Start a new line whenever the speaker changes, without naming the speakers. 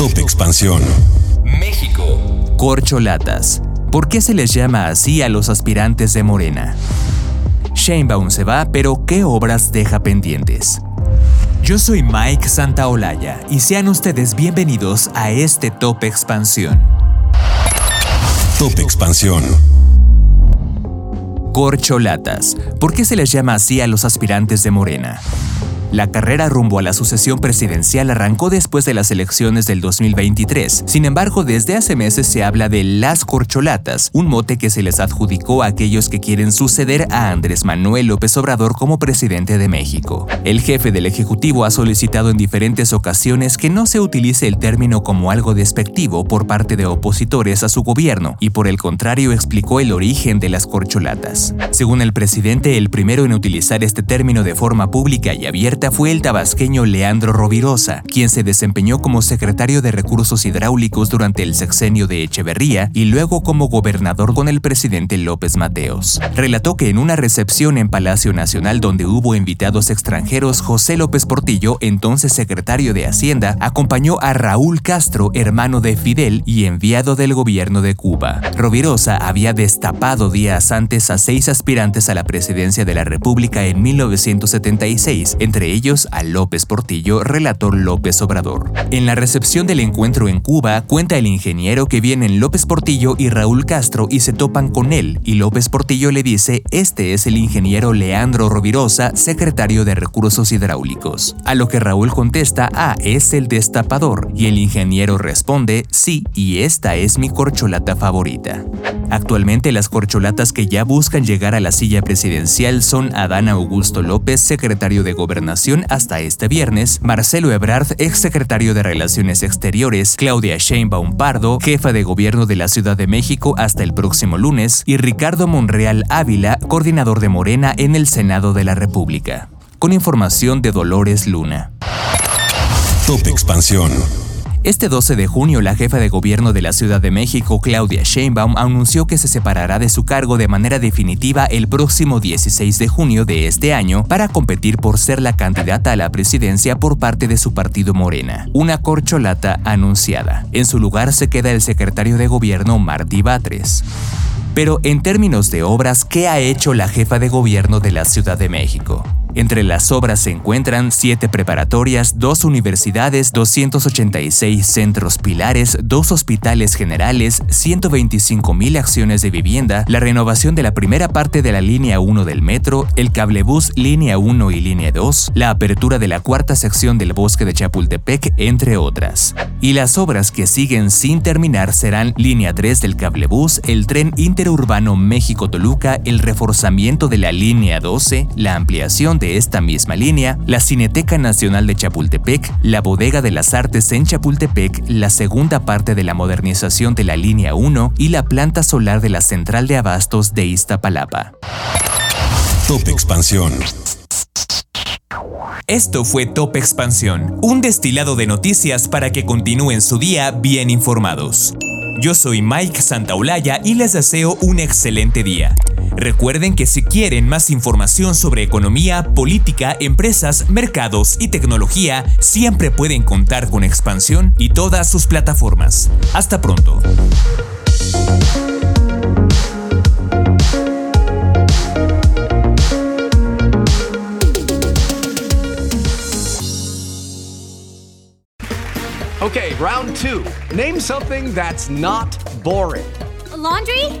Top Expansión.
México. Corcholatas. ¿Por qué se les llama así a los aspirantes de Morena? Sheinbaum se va, pero ¿qué obras deja pendientes? Yo soy Mike Santaolalla y sean ustedes bienvenidos a este Top Expansión.
Top Expansión.
Corcholatas. ¿Por qué se les llama así a los aspirantes de Morena? La carrera rumbo a la sucesión presidencial arrancó después de las elecciones del 2023. Sin embargo, desde hace meses se habla de las corcholatas, un mote que se les adjudicó a aquellos que quieren suceder a Andrés Manuel López Obrador como presidente de México. El jefe del Ejecutivo ha solicitado en diferentes ocasiones que no se utilice el término como algo despectivo por parte de opositores a su gobierno y por el contrario explicó el origen de las corcholatas. Según el presidente, el primero en utilizar este término de forma pública y abierta fue el tabasqueño Leandro Rovirosa, quien se desempeñó como secretario de Recursos Hidráulicos durante el sexenio de Echeverría y luego como gobernador con el presidente López Mateos. Relató que en una recepción en Palacio Nacional donde hubo invitados extranjeros, José López Portillo, entonces secretario de Hacienda, acompañó a Raúl Castro, hermano de Fidel y enviado del gobierno de Cuba. Rovirosa había destapado días antes a seis aspirantes a la presidencia de la República en 1976, entre ellos a López Portillo, relator López Obrador. En la recepción del encuentro en Cuba, cuenta el ingeniero que vienen López Portillo y Raúl Castro y se topan con él, y López Portillo le dice, este es el ingeniero Leandro Rovirosa, secretario de Recursos Hidráulicos. A lo que Raúl contesta, ah, es el destapador, y el ingeniero responde, sí, y esta es mi corcholata favorita. Actualmente las corcholatas que ya buscan llegar a la silla presidencial son Adán Augusto López, secretario de Gobernación hasta este viernes, Marcelo Ebrard, exsecretario de Relaciones Exteriores, Claudia Sheinbaum Pardo, jefa de gobierno de la Ciudad de México hasta el próximo lunes, y Ricardo Monreal Ávila, coordinador de Morena en el Senado de la República. Con información de Dolores Luna.
Top Expansión.
Este 12 de junio, la jefa de gobierno de la Ciudad de México, Claudia Sheinbaum, anunció que se separará de su cargo de manera definitiva el próximo 16 de junio de este año para competir por ser la candidata a la presidencia por parte de su partido Morena. Una corcholata anunciada. En su lugar se queda el secretario de gobierno Martí Batres. Pero en términos de obras, ¿qué ha hecho la jefa de gobierno de la Ciudad de México? Entre las obras se encuentran siete preparatorias, dos universidades, 286 centros pilares, dos hospitales generales, 125 mil acciones de vivienda, la renovación de la primera parte de la línea 1 del metro, el cablebús línea 1 y línea 2, la apertura de la cuarta sección del bosque de Chapultepec, entre otras. Y las obras que siguen sin terminar serán línea 3 del cablebús, el tren interurbano México-Toluca, el reforzamiento de la línea 12, la ampliación de esta misma línea, la Cineteca Nacional de Chapultepec, la Bodega de las Artes en Chapultepec, la segunda parte de la modernización de la línea 1 y la planta solar de la central de abastos de Iztapalapa.
Top Expansión.
Esto fue Top Expansión, un destilado de noticias para que continúen su día bien informados. Yo soy Mike Santaolalla y les deseo un excelente día. Recuerden que si quieren más información sobre economía, política, empresas, mercados y tecnología, siempre pueden contar con Expansión y todas sus plataformas. Hasta pronto.
Okay, round two. Name something that's not boring.
A laundry?